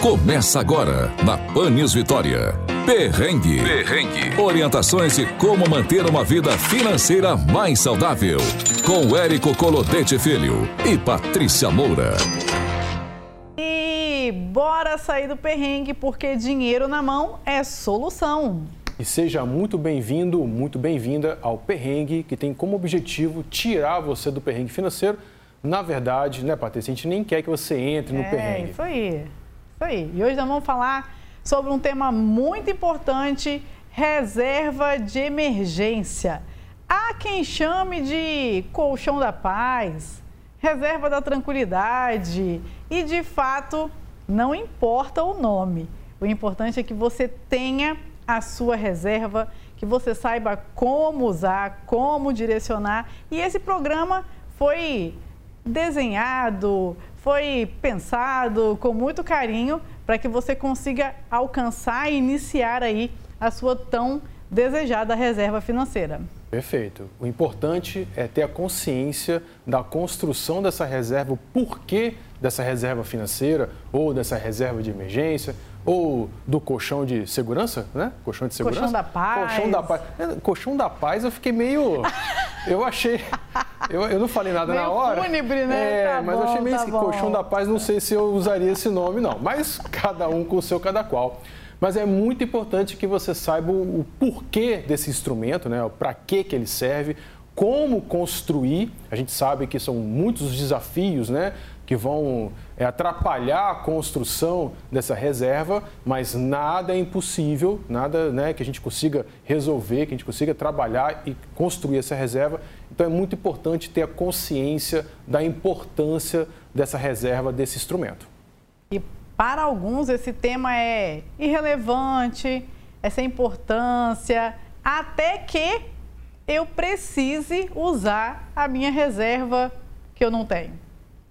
Começa agora na Panis Vitória. Perrengue. Perrengue. Orientações de como manter uma vida financeira mais saudável. Com Érico Colodete Filho e Patrícia Moura. E bora sair do perrengue porque dinheiro na mão é solução. E seja muito bem-vindo, muito bem-vinda ao Perrengue, que tem como objetivo tirar você do perrengue financeiro. Na verdade, né, Patrícia, a gente nem quer que você entre no é, perrengue. É, isso aí. Isso aí. E hoje nós vamos falar sobre um tema muito importante: reserva de emergência. Há quem chame de colchão da paz, reserva da tranquilidade. E de fato, não importa o nome. O importante é que você tenha a sua reserva, que você saiba como usar, como direcionar. E esse programa foi desenhado, foi pensado com muito carinho para que você consiga alcançar e iniciar aí a sua tão desejada reserva financeira. Perfeito. O importante é ter a consciência da construção dessa reserva, o porquê dessa reserva financeira ou dessa reserva de emergência ou do colchão de segurança, né? Colchão de segurança. Colchão da paz. Colchão da paz. É, colchão da paz eu fiquei meio... Eu achei... Eu, eu não falei nada meio na hora. fúnebre, né? É, tá mas bom, eu achei meio tá assim, bom. colchão da paz, não sei se eu usaria esse nome, não. Mas cada um com o seu cada qual. Mas é muito importante que você saiba o porquê desse instrumento, né? Para que que ele serve, como construir. A gente sabe que são muitos os desafios, né? Que vão é, atrapalhar a construção dessa reserva, mas nada é impossível, nada né, que a gente consiga resolver, que a gente consiga trabalhar e construir essa reserva. Então é muito importante ter a consciência da importância dessa reserva, desse instrumento. E para alguns esse tema é irrelevante, essa importância, até que eu precise usar a minha reserva que eu não tenho,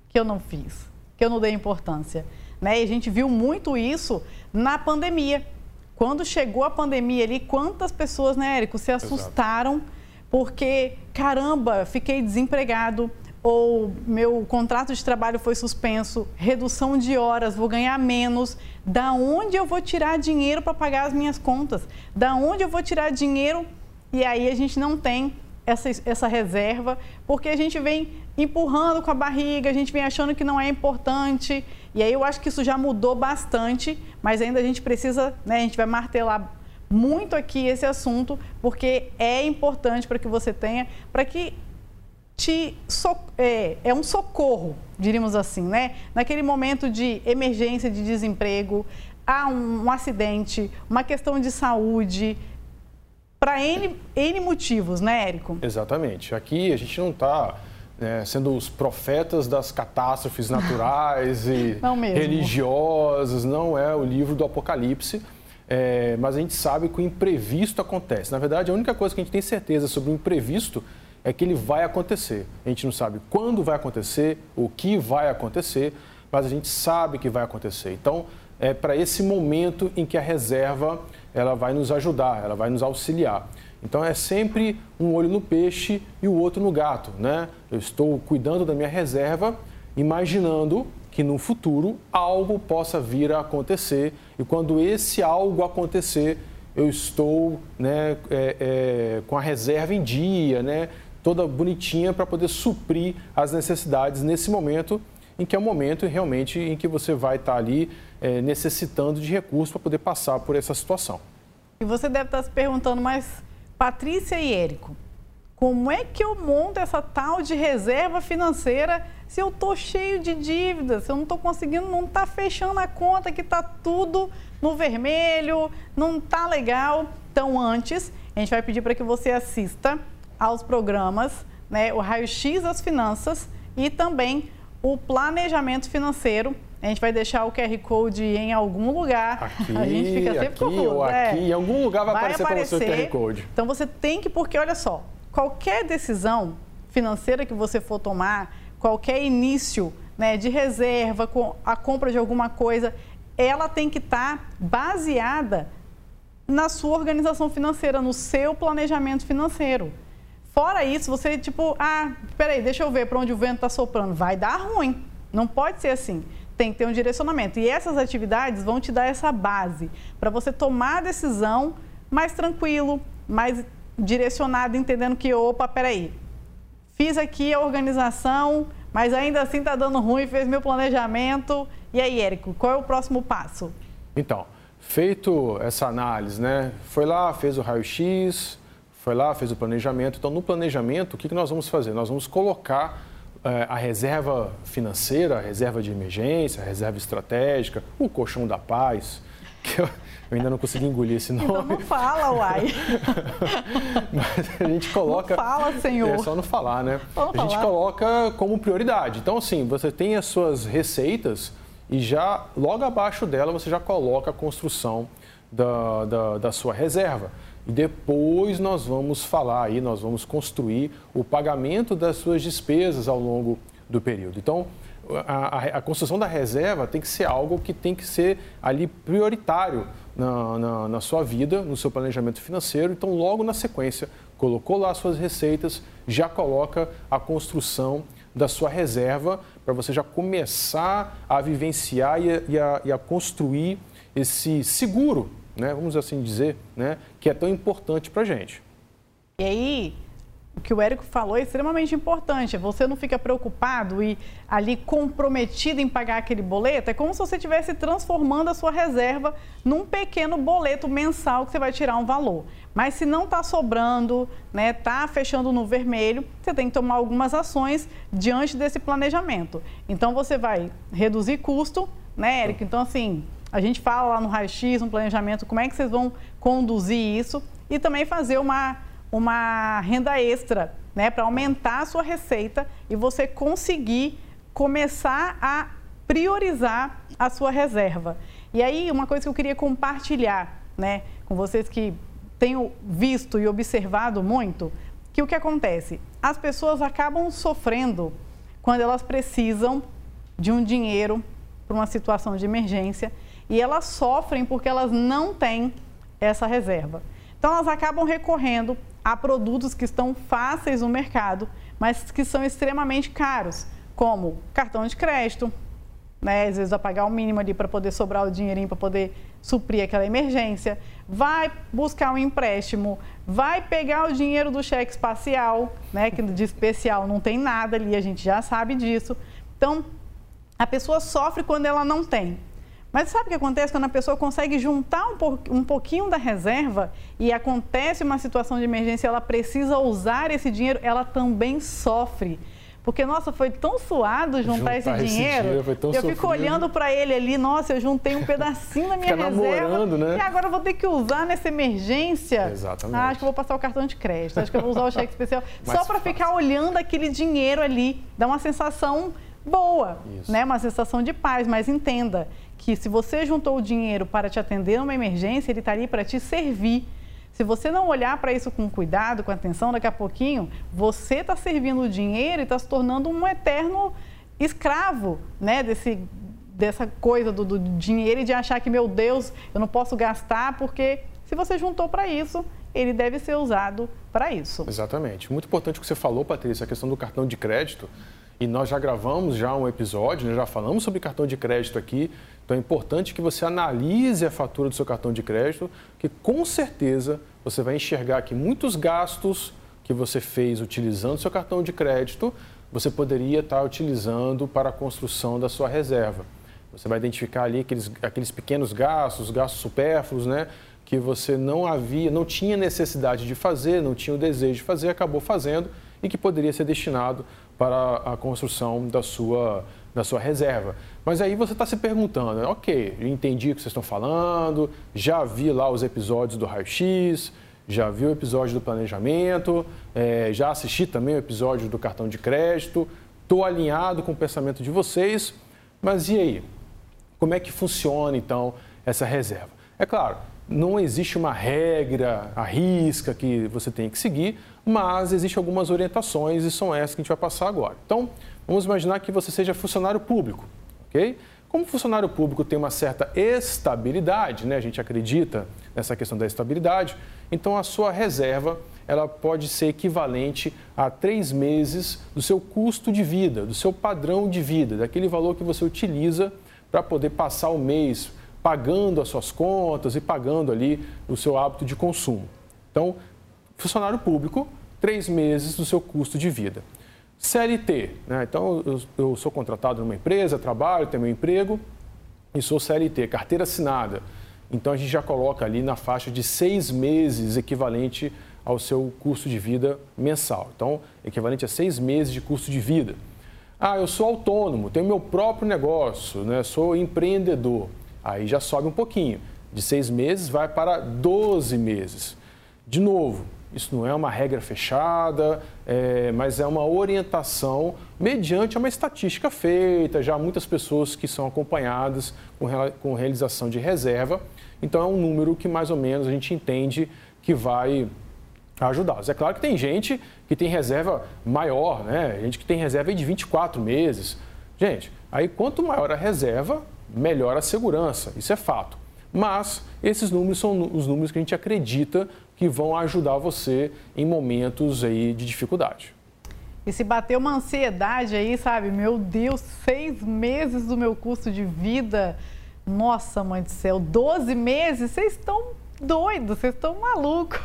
que eu não fiz, que eu não dei importância. Né? E a gente viu muito isso na pandemia. Quando chegou a pandemia ali, quantas pessoas, né, Érico, se assustaram Exato. porque, caramba, fiquei desempregado, ou meu contrato de trabalho foi suspenso, redução de horas, vou ganhar menos. Da onde eu vou tirar dinheiro para pagar as minhas contas? Da onde eu vou tirar dinheiro? E aí a gente não tem essa, essa reserva, porque a gente vem empurrando com a barriga, a gente vem achando que não é importante. E aí eu acho que isso já mudou bastante, mas ainda a gente precisa, né, a gente vai martelar muito aqui esse assunto, porque é importante para que você tenha, para que te so, é, é, um socorro, diríamos assim, né? Naquele momento de emergência, de desemprego, há um, um acidente, uma questão de saúde, para N, N motivos, né, Érico? Exatamente. Aqui a gente não está né, sendo os profetas das catástrofes naturais e religiosas, não é o livro do Apocalipse. É, mas a gente sabe que o imprevisto acontece. Na verdade, a única coisa que a gente tem certeza sobre o imprevisto é que ele vai acontecer. A gente não sabe quando vai acontecer, o que vai acontecer, mas a gente sabe que vai acontecer. Então, é para esse momento em que a reserva ela vai nos ajudar, ela vai nos auxiliar. Então é sempre um olho no peixe e o outro no gato, né? Eu estou cuidando da minha reserva, imaginando que no futuro algo possa vir a acontecer e quando esse algo acontecer, eu estou né, é, é, com a reserva em dia, né? Toda bonitinha para poder suprir as necessidades nesse momento em que é o momento realmente em que você vai estar ali é, necessitando de recursos para poder passar por essa situação. E você deve estar se perguntando, mas Patrícia e Érico, como é que eu monto essa tal de reserva financeira se eu estou cheio de dívidas, se eu não estou conseguindo, não está fechando a conta, que está tudo no vermelho, não está legal? Então, antes, a gente vai pedir para que você assista aos programas, né, o Raio-X das Finanças e também o planejamento financeiro. A gente vai deixar o QR Code em algum lugar. Aqui, a gente fica sempre aqui confuso. ou é. aqui, em algum lugar vai, vai aparecer, aparecer para você o QR Code. Então você tem que, porque olha só, qualquer decisão financeira que você for tomar, qualquer início né, de reserva, com a compra de alguma coisa, ela tem que estar tá baseada na sua organização financeira, no seu planejamento financeiro. Fora isso, você tipo, ah, peraí, deixa eu ver para onde o vento está soprando. Vai dar ruim. Não pode ser assim. tem que ter um direcionamento. E essas atividades vão te dar essa base para você tomar a decisão mais tranquilo, mais direcionado, entendendo que, opa, peraí, fiz aqui a organização, mas ainda assim está dando ruim, fez meu planejamento. E aí, Érico, qual é o próximo passo? Então, feito essa análise, né? Foi lá, fez o raio-x, foi lá, fez o planejamento. Então, no planejamento, o que, nós vamos fazer? Nós vamos colocar eh, a reserva financeira, a reserva de emergência, a reserva estratégica, o colchão da paz, que eu, eu ainda não consegui engolir esse nome. Então não fala, uai. Mas a gente coloca. Não fala, senhor. É só não falar, né? Vamos a gente falar. coloca como prioridade. Então, assim, você tem as suas receitas e já logo abaixo dela você já coloca a construção da, da, da sua reserva. E depois nós vamos falar aí, nós vamos construir o pagamento das suas despesas ao longo do período. Então, a, a, construção da reserva tem que ser algo que tem que ser ali prioritário na, na, na, sua vida, no seu planejamento financeiro. Então, logo na sequência, colocou lá suas receitas, já coloca a construção da sua reserva para você já começar a vivenciar e a, e a, e a construir esse seguro, né, vamos assim dizer, né, que é tão importante para a gente. E aí, o que o Érico falou é extremamente importante. Você não fica preocupado e ali comprometido em pagar aquele boleto. É como se você estivesse transformando a sua reserva num pequeno boleto mensal que você vai tirar um valor. Mas se não está sobrando, né, está fechando no vermelho, você tem que tomar algumas ações diante desse planejamento. Então você vai reduzir custo, né, Érico? Então, assim, a gente fala lá no raio-x, no planejamento, como é que vocês vão conduzir isso e também fazer uma uma renda extra, né, para aumentar a sua receita e você conseguir começar a priorizar a sua reserva. E aí, uma coisa que eu queria compartilhar, né, com vocês que tenho visto e observado muito, que o que acontece? As pessoas acabam sofrendo quando elas precisam de um dinheiro para uma situação de emergência e elas sofrem porque elas não têm essa reserva. Então, elas acabam recorrendo a produtos que estão fáceis no mercado, mas que são extremamente caros, como cartão de crédito, né? às vezes vai pagar o mínimo ali para poder sobrar o dinheirinho para poder suprir aquela emergência, vai buscar um empréstimo, vai pegar o dinheiro do cheque espacial, né? que de especial não tem nada ali, a gente já sabe disso. Então, a pessoa sofre quando ela não tem. Mas sabe o que acontece quando a pessoa consegue juntar um, pouquinho da reserva e acontece uma situação de emergência, ela precisa usar esse dinheiro, ela também sofre. Porque, nossa, foi tão suado juntar, juntar esse, dinheiro. Esse eu sofrido. fico olhando para ele ali, nossa, eu juntei um pedacinho da minha reserva. Né? E agora eu vou ter que usar nessa emergência. Exatamente. Ah, acho que eu vou passar o cartão de crédito, acho que eu vou usar o cheque especial. só para ficar olhando aquele dinheiro ali. Dá uma sensação boa, Isso. né? Uma sensação de paz, mas entenda que se você juntou o dinheiro para te atender numa emergência, ele está ali para te servir. Se você não olhar para isso com cuidado, com atenção, daqui a pouquinho, você está servindo o dinheiro e está se tornando um eterno escravo né, desse, dessa coisa do, do dinheiro e de achar que, meu Deus, eu não posso gastar, porque se você juntou para isso, ele deve ser usado para isso. Exatamente. Muito importante o que você falou, Patrícia, a questão do cartão de crédito. E nós já gravamos já um episódio, né, já falamos sobre cartão de crédito aqui. Então é importante que você analise a fatura do seu cartão de crédito, que com certeza você vai enxergar que muitos gastos que você fez utilizando seu cartão de crédito, você poderia estar utilizando para a construção da sua reserva. Você vai identificar ali aqueles, aqueles pequenos gastos, gastos supérfluos, né? Que você não havia, não tinha necessidade de fazer, não tinha o desejo de fazer, acabou fazendo e que poderia ser destinado para a construção da sua da sua reserva. Mas aí você está se perguntando, ok, entendi o que vocês estão falando, já vi lá os episódios do raio-x, já vi o episódio do planejamento, é, já assisti também o episódio do cartão de crédito, estou alinhado com o pensamento de vocês, mas e aí? Como é que funciona então essa reserva? É claro, não existe uma regra, a risca que você tem que seguir, mas existem algumas orientações e são essas que a gente vai passar agora. Então, Vamos imaginar que você seja funcionário público, ok? Como funcionário público tem uma certa estabilidade, né? a gente acredita nessa questão da estabilidade, então a sua reserva ela pode ser equivalente a três meses do seu custo de vida, do seu padrão de vida, daquele valor que você utiliza para poder passar o mês pagando as suas contas e pagando ali o seu hábito de consumo. Então, funcionário público, três meses do seu custo de vida. CLT, né? então eu, eu sou contratado numa empresa, trabalho, tenho meu emprego e sou CLT, carteira assinada. Então a gente já coloca ali na faixa de seis meses equivalente ao seu custo de vida mensal. Então, equivalente a seis meses de custo de vida. Ah, eu sou autônomo, tenho meu próprio negócio, né? sou empreendedor. Aí já sobe um pouquinho. De seis meses vai para 12 meses. De novo, isso não é uma regra fechada, é, mas é uma orientação mediante uma estatística feita, já muitas pessoas que são acompanhadas com, com realização de reserva. Então é um número que mais ou menos a gente entende que vai ajudá-los. É claro que tem gente que tem reserva maior, né? Gente que tem reserva de 24 meses. Gente, aí quanto maior a reserva, melhor a segurança. Isso é fato. Mas esses números são os números que a gente acredita que vão ajudar você em momentos aí de dificuldade. E se bater uma ansiedade aí, sabe? Meu Deus, seis meses do meu custo de vida. Nossa, mãe do céu, 12 meses? Vocês estão doidos, vocês estão malucos.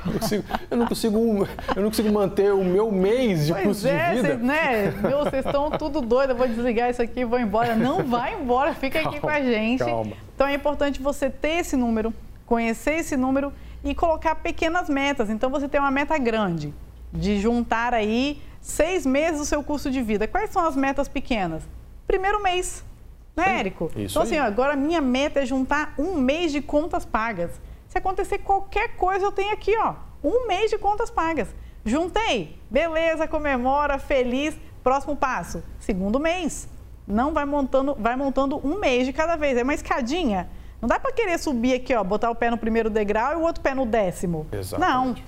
Eu não, consigo, eu não consigo manter o meu mês de pois custo é, de vida. Cês, né? Meu, vocês estão tudo doidos, eu vou desligar isso aqui e vou embora. Não vai embora, fica calma, aqui com a gente. Calma. Então é importante você ter esse número, conhecer esse número e colocar pequenas metas. Então você tem uma meta grande de juntar aí seis meses do seu custo de vida. Quais são as metas pequenas? Primeiro mês, né, Érico? Isso então, assim, ó, agora minha meta é juntar um mês de contas pagas. Se acontecer qualquer coisa, eu tenho aqui, ó, um mês de contas pagas. Juntei, beleza, comemora, feliz. Próximo passo, segundo mês. Não vai montando, vai montando um mês de cada vez. É uma escadinha. Não dá para querer subir aqui, ó, botar o pé no primeiro degrau e o outro pé no décimo. Exatamente.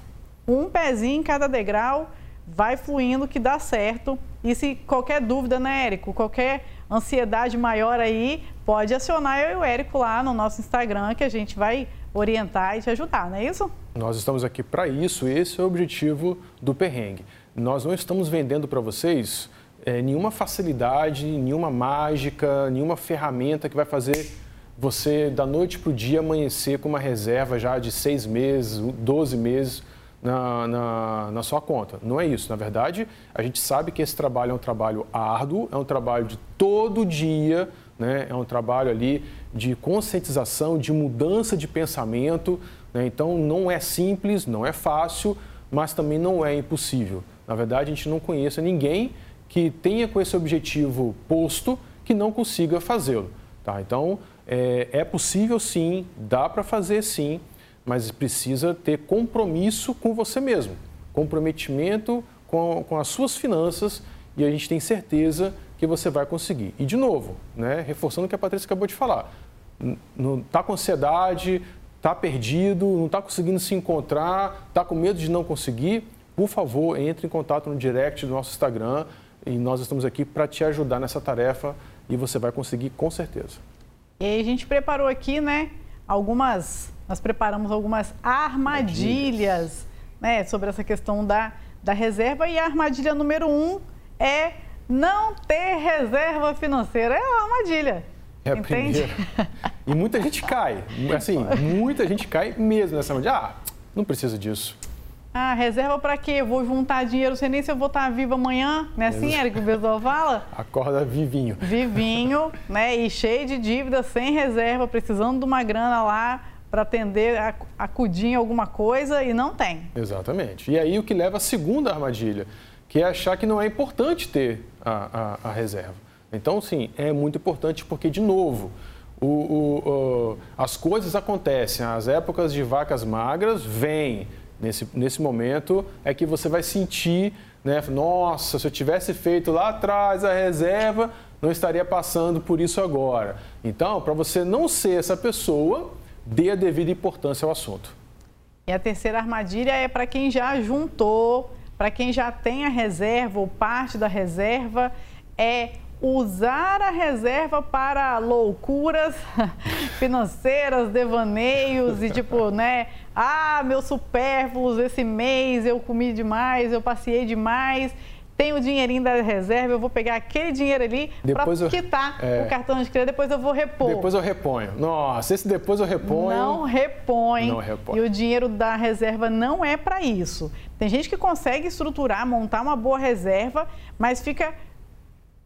Não. Um pezinho em cada degrau, vai fluindo que dá certo. E se qualquer dúvida, né, Érico? Qualquer ansiedade maior aí, pode acionar eu e o Érico lá no nosso Instagram, que a gente vai orientar e te ajudar, não é isso? Nós estamos aqui para isso, esse é o objetivo do perrengue. Nós não estamos vendendo para vocês é, nenhuma facilidade, nenhuma mágica, nenhuma ferramenta que vai fazer você, da noite para o dia, amanhecer com uma reserva já de seis meses, 12 meses na, na, na, sua conta. Não é isso. Na verdade, a gente sabe que esse trabalho é um trabalho árduo, é um trabalho de todo dia, né? é um trabalho ali de conscientização, de mudança de pensamento. Né? Então, não é simples, não é fácil, mas também não é impossível. Na verdade, a gente não conhece ninguém que tenha com esse objetivo posto que não consiga fazê-lo. Tá? Então, é, é possível sim, dá para fazer sim, mas precisa ter compromisso com você mesmo, comprometimento com, com as suas finanças e a gente tem certeza que você vai conseguir. E de novo, né, reforçando o que a Patrícia acabou de falar, não está com ansiedade, está perdido, não está conseguindo se encontrar, está com medo de não conseguir, por favor, entre em contato no direct do nosso Instagram e nós estamos aqui para te ajudar nessa tarefa e você vai conseguir com certeza. E a gente preparou aqui, né, algumas, nós preparamos algumas armadilhas, né, sobre essa questão da, da reserva e a armadilha número um é não ter reserva financeira. É uma armadilha. É a Entende? primeira. E muita gente cai. Assim, muita gente cai mesmo nessa armadilha. Ah, não preciso disso. Ah, reserva para quê? Eu vou juntar dinheiro, sei nem se eu vou estar viva amanhã, não é assim, Érico, o pessoal fala? Acorda vivinho. Vivinho, né? E cheio de dívida, sem reserva, precisando de uma grana lá para atender, acudir em alguma coisa e não tem. Exatamente. E aí o que leva à segunda armadilha, que é achar que não é importante ter a, a, a reserva. Então, sim, é muito importante porque, de novo, o, o, o, as coisas acontecem, as épocas de vacas magras vêm. Nesse, nesse momento é que você vai sentir, né? Nossa, se eu tivesse feito lá atrás a reserva, não estaria passando por isso agora. Então, para você não ser essa pessoa, dê a devida importância ao assunto. E a terceira armadilha é para quem já juntou para quem já tem a reserva ou parte da reserva, é usar a reserva para loucuras financeiras, devaneios e tipo, né? Ah, meus supérfluos esse mês eu comi demais, eu passei demais. tem o dinheirinho da reserva, eu vou pegar aquele dinheiro ali para quitar é, o cartão de crédito, depois eu vou repor. Depois eu reponho. Nossa, esse depois eu reponho. Não repõe. Não repõe. E o dinheiro da reserva não é para isso. Tem gente que consegue estruturar, montar uma boa reserva, mas fica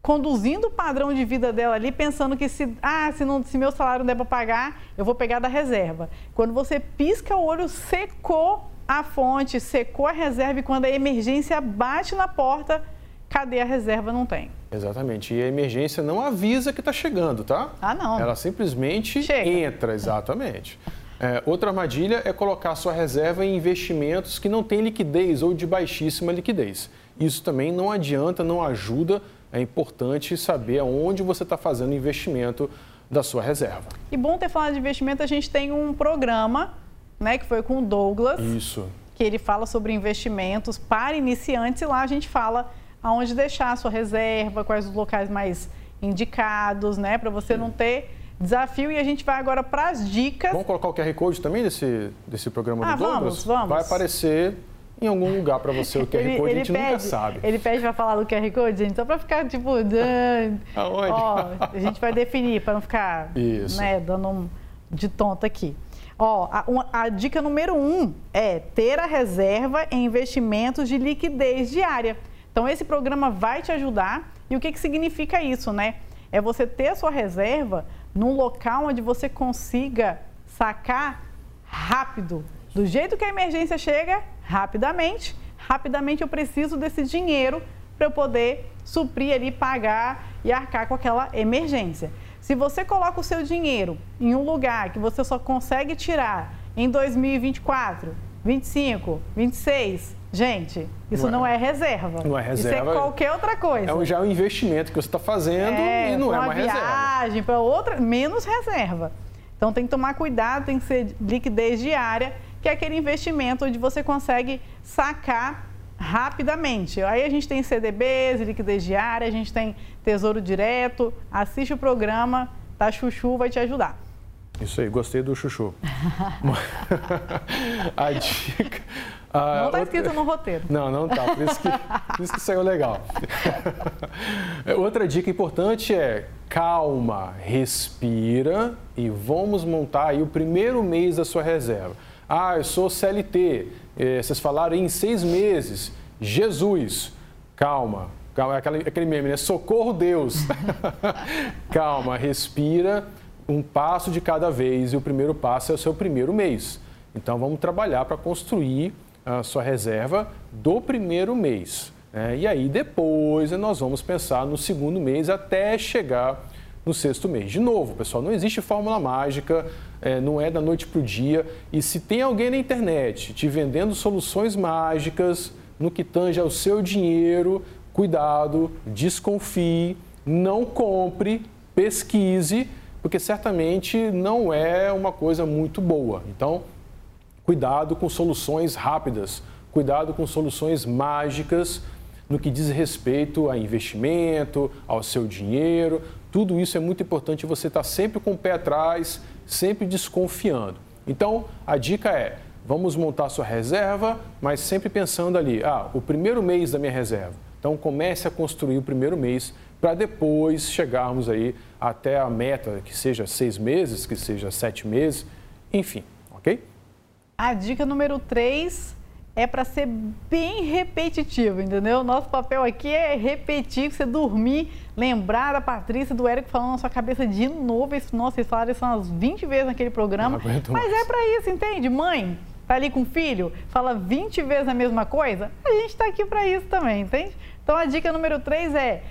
conduzindo o padrão de vida dela ali, pensando que se, ah, se, não, se meu salário não der para pagar, eu vou pegar da reserva. Quando você pisca o olho, secou a fonte, secou a reserva e quando a emergência bate na porta, cadê a reserva? Não tem. Exatamente. E a emergência não avisa que está chegando, tá? Ah, não. Ela simplesmente Chega. entra, exatamente. É, outra armadilha é colocar sua reserva em investimentos que não têm liquidez ou de baixíssima liquidez. Isso também não adianta, não ajuda. É importante saber aonde você está fazendo o investimento da sua reserva. E bom ter falado de investimento, a gente tem um programa né, que foi com o Douglas. Isso. Que ele fala sobre investimentos para iniciantes e lá a gente fala aonde deixar a sua reserva, quais os locais mais indicados, né, para você não ter desafio. E a gente vai agora para as dicas. Vamos colocar o QR Code também desse, desse programa ah, do Douglas? Vamos, vamos. Vai aparecer em algum lugar para você o QR ele, Code, ele a gente pede, nunca sabe. Ele pede para falar do QR Code, gente, só para ficar tipo. Aonde? Ó, a gente vai definir para não ficar Isso. Né, dando um de tonto aqui. Ó, a, uma, a, dica número um é ter a reserva em investimentos de liquidez diária. Então, esse programa vai te ajudar. E o que, que significa isso, né? É você ter a sua reserva num local onde você consiga sacar rápido. Do jeito que a emergência chega, rapidamente. Rapidamente eu preciso desse dinheiro para eu poder suprir ali, pagar e arcar com aquela emergência. Se você coloca o seu dinheiro em um lugar que você só consegue tirar em 2024, 25, 26, gente, isso não é, não é reserva. Não é reserva. Isso é qualquer outra coisa. É já um investimento que você está fazendo é, e não é uma, uma viagem, para outra, menos reserva. Então tem que tomar cuidado, tem que ser liquidez diária, que é aquele investimento onde você consegue sacar rapidamente. Aí a gente tem CDBs, liquidez diária, a gente tem Tesouro Direto. Assiste o programa, tá? Chuchu vai te ajudar. Isso aí, gostei do chuchu. a dica. não está escrito no roteiro. Não, não está. Por isso que, por isso que saiu legal. outra dica importante é calma, respira e vamos montar aí o primeiro mês da sua reserva. Ah, eu sou CLT. É, vocês falaram em seis meses. Jesus, calma, calma, aquele, aquele meme, né? Socorro Deus. calma, respira um passo de cada vez e o primeiro passo é o seu primeiro mês. Então vamos trabalhar para construir a sua reserva do primeiro mês. Né? E aí depois nós vamos pensar no segundo mês até chegar no sexto mês. De novo, pessoal, não existe fórmula mágica, é, não é da noite para o dia. E se tem alguém na internet te vendendo soluções mágicas no que tange ao seu dinheiro, cuidado, desconfie, não compre, pesquise, porque certamente não é uma coisa muito boa. Então, cuidado com soluções rápidas, cuidado com soluções mágicas no que diz respeito a investimento, ao seu dinheiro. Tudo isso é muito importante você estar sempre com o pé atrás, sempre desconfiando. Então, a dica é: vamos montar sua reserva, mas sempre pensando ali, ah, o primeiro mês da minha reserva. Então, comece a construir o primeiro mês para depois chegarmos aí até a meta, que seja seis meses, que seja sete meses, enfim, ok? A dica número três é para ser bem repetitivo, entendeu? Nosso papel aqui é repetir, você dormir, lembrar da Patrícia, do Érico falando na sua cabeça de novo. Nossa, vocês falaram isso umas 20 vezes naquele programa. Mas é para isso, entende? Mãe, tá ali com o filho, fala 20 vezes a mesma coisa, a gente está aqui para isso também, entende? Então a dica número 3 é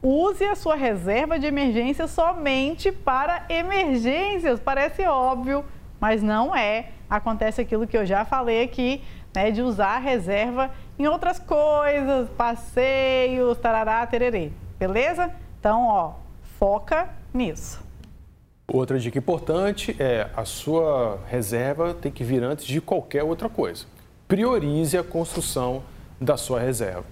use a sua reserva de emergência somente para emergências. Parece óbvio, mas não é. Acontece aquilo que eu já falei aqui né, de usar a reserva em outras coisas, passeios, tarará, tererê. Beleza? Então, ó, foca nisso. Outra dica importante é a sua reserva tem que vir antes de qualquer outra coisa. Priorize a construção da sua reserva.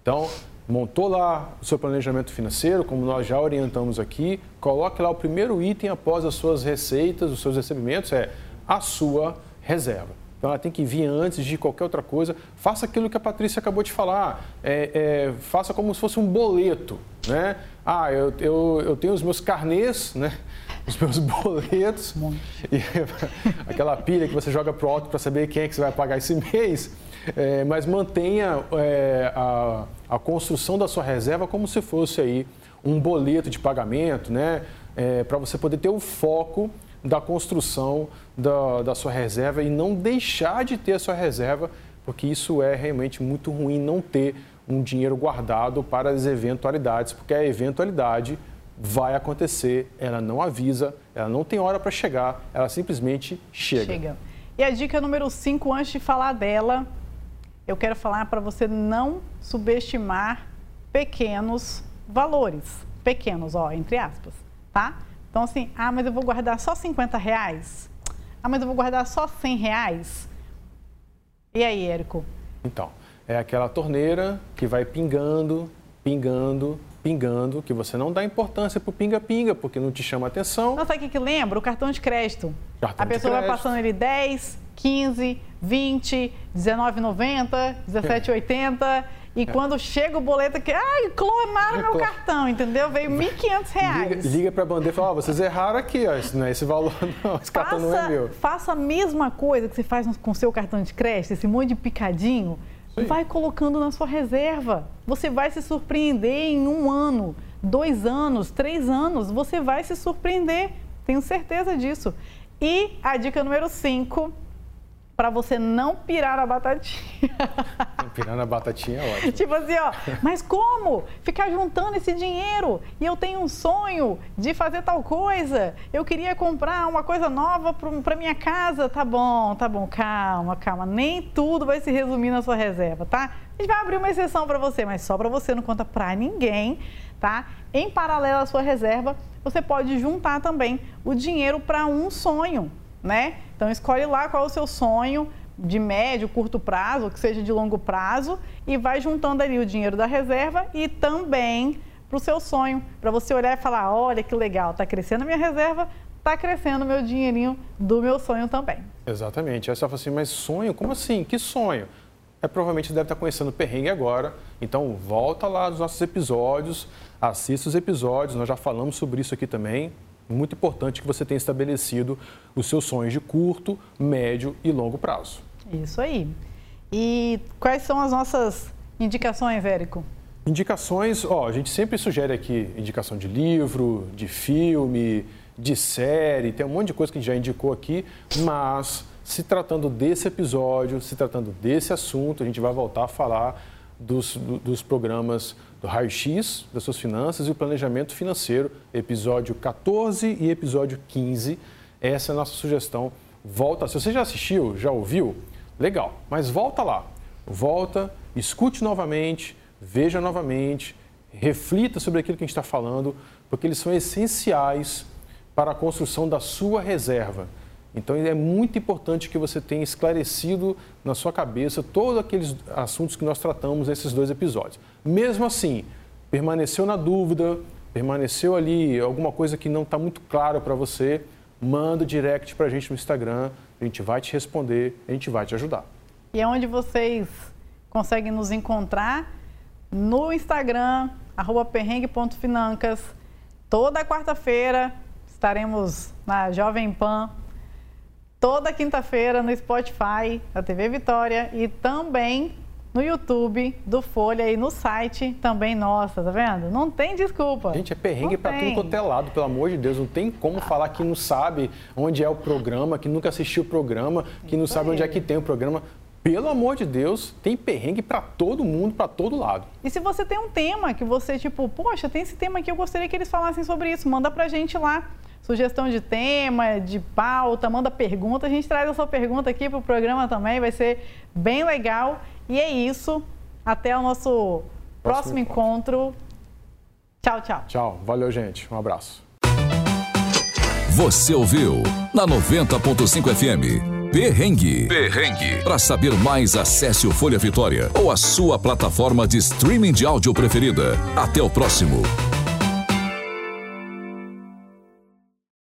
Então, montou lá o seu planejamento financeiro, como nós já orientamos aqui, coloque lá o primeiro item após as suas receitas, os seus recebimentos, é a sua reserva. Então ela tem que vir antes de qualquer outra coisa. Faça aquilo que a Patrícia acabou de falar. É, é, faça como se fosse um boleto. Né? Ah, eu, eu, eu tenho os meus carnês, né? os meus boletos, e aquela pilha que você joga pro alto para saber quem é que você vai pagar esse mês. É, mas mantenha é, a, a construção da sua reserva como se fosse aí um boleto de pagamento, né? É, para você poder ter o foco da construção da, da sua reserva e não deixar de ter a sua reserva, porque isso é realmente muito ruim não ter um dinheiro guardado para as eventualidades, porque a eventualidade vai acontecer, ela não avisa, ela não tem hora para chegar, ela simplesmente chega. chega. E a dica número 5, antes de falar dela, eu quero falar para você não subestimar pequenos valores. Pequenos, ó, entre aspas, tá? Então, assim, ah, mas eu vou guardar só 50 reais? Ah, mas eu vou guardar só 100 reais? E aí, Érico? Então, é aquela torneira que vai pingando, pingando, pingando, que você não dá importância pro pinga-pinga, porque não te chama atenção. Não, sabe o que, que lembra? O cartão de crédito. Cartão a pessoa vai passando ele 10, 15, 20, 19,90, 17,80. E é. quando chega o boleto que, ai, clonaram meu cartão, entendeu? Veio R$ 1.500. Liga, liga para a bandeira e fala, oh, vocês erraram aqui, ó, não é esse valor não, esse faça, cartão não é meu. Faça a mesma coisa que você faz com o seu cartão de crédito, esse monte de picadinho, Sim. vai colocando na sua reserva. Você vai se surpreender em um ano, dois anos, três anos, você vai se surpreender, tenho certeza disso. E a dica número 5 para você não pirar na batatinha. Pirar na batatinha é ótimo. tipo assim, ó, mas como? Ficar juntando esse dinheiro e eu tenho um sonho de fazer tal coisa. Eu queria comprar uma coisa nova para minha casa. Tá bom, tá bom, calma, calma. Nem tudo vai se resumir na sua reserva, tá? A gente vai abrir uma exceção para você, mas só para você, não conta para ninguém, tá? Em paralelo à sua reserva, você pode juntar também o dinheiro para um sonho né? Então escolhe lá qual é o seu sonho de médio, curto prazo, que seja de longo prazo, e vai juntando ali o dinheiro da reserva e também para o seu sonho, para você olhar e falar, olha que legal, está crescendo a minha reserva, está crescendo o meu dinheirinho do meu sonho também. Exatamente. Aí você fala assim, mas sonho? Como assim? Que sonho? É, provavelmente deve estar conhecendo o perrengue agora. Então volta lá nos nossos episódios, assista os episódios, nós já falamos sobre isso aqui também muito importante que você tenha estabelecido os seus sonhos de curto, médio e longo prazo. Isso aí. E quais são as nossas indicações, Érico? Indicações, ó, a gente sempre sugere aqui indicação de livro, de filme, de série, tem um monte de coisa que a gente já indicou aqui, mas se tratando desse episódio, se tratando desse assunto, a gente vai voltar a falar dos, dos programas do raio-x das suas finanças e o planejamento financeiro, episódio 14 e episódio 15. Essa é a nossa sugestão. Volta, se você já assistiu, já ouviu, legal, mas volta lá. Volta, escute novamente, veja novamente, reflita sobre aquilo que a gente está falando, porque eles são essenciais para a construção da sua reserva. Então é muito importante que você tenha esclarecido na sua cabeça todos aqueles assuntos que nós tratamos nesses dois episódios. Mesmo assim, permaneceu na dúvida, permaneceu ali alguma coisa que não está muito clara para você, manda direct para a gente no Instagram, a gente vai te responder, a gente vai te ajudar. E é onde vocês conseguem nos encontrar? No Instagram, perrengue.financas. Toda quarta-feira estaremos na Jovem Pan toda quinta-feira no Spotify da TV Vitória e também no YouTube do Folha e no site também nossa, tá vendo? Não tem desculpa. Gente, é perrengue para tudo quanto é lado, pelo amor de Deus. Não tem como ah. falar que não sabe onde é o programa, que nunca assistiu o programa, que não sabe onde é que tem o programa. Pelo amor de Deus, tem perrengue para todo mundo, para todo lado. E se você tem um tema que você, tipo, poxa, tem esse tema aqui, eu gostaria que eles falassem sobre isso, manda pra gente lá sugestão de tema, de pauta, manda pergunta. A gente traz a sua pergunta aqui para o programa também, vai ser bem legal. E é isso. Até o nosso próximo, próximo encontro. Tchau, tchau. Tchau. Valeu, gente. Um abraço. Você ouviu na 90.5 FM. Perrengue. Perrengue. Para saber mais, acesse o Folha Vitória ou a sua plataforma de streaming de áudio preferida. Até o próximo.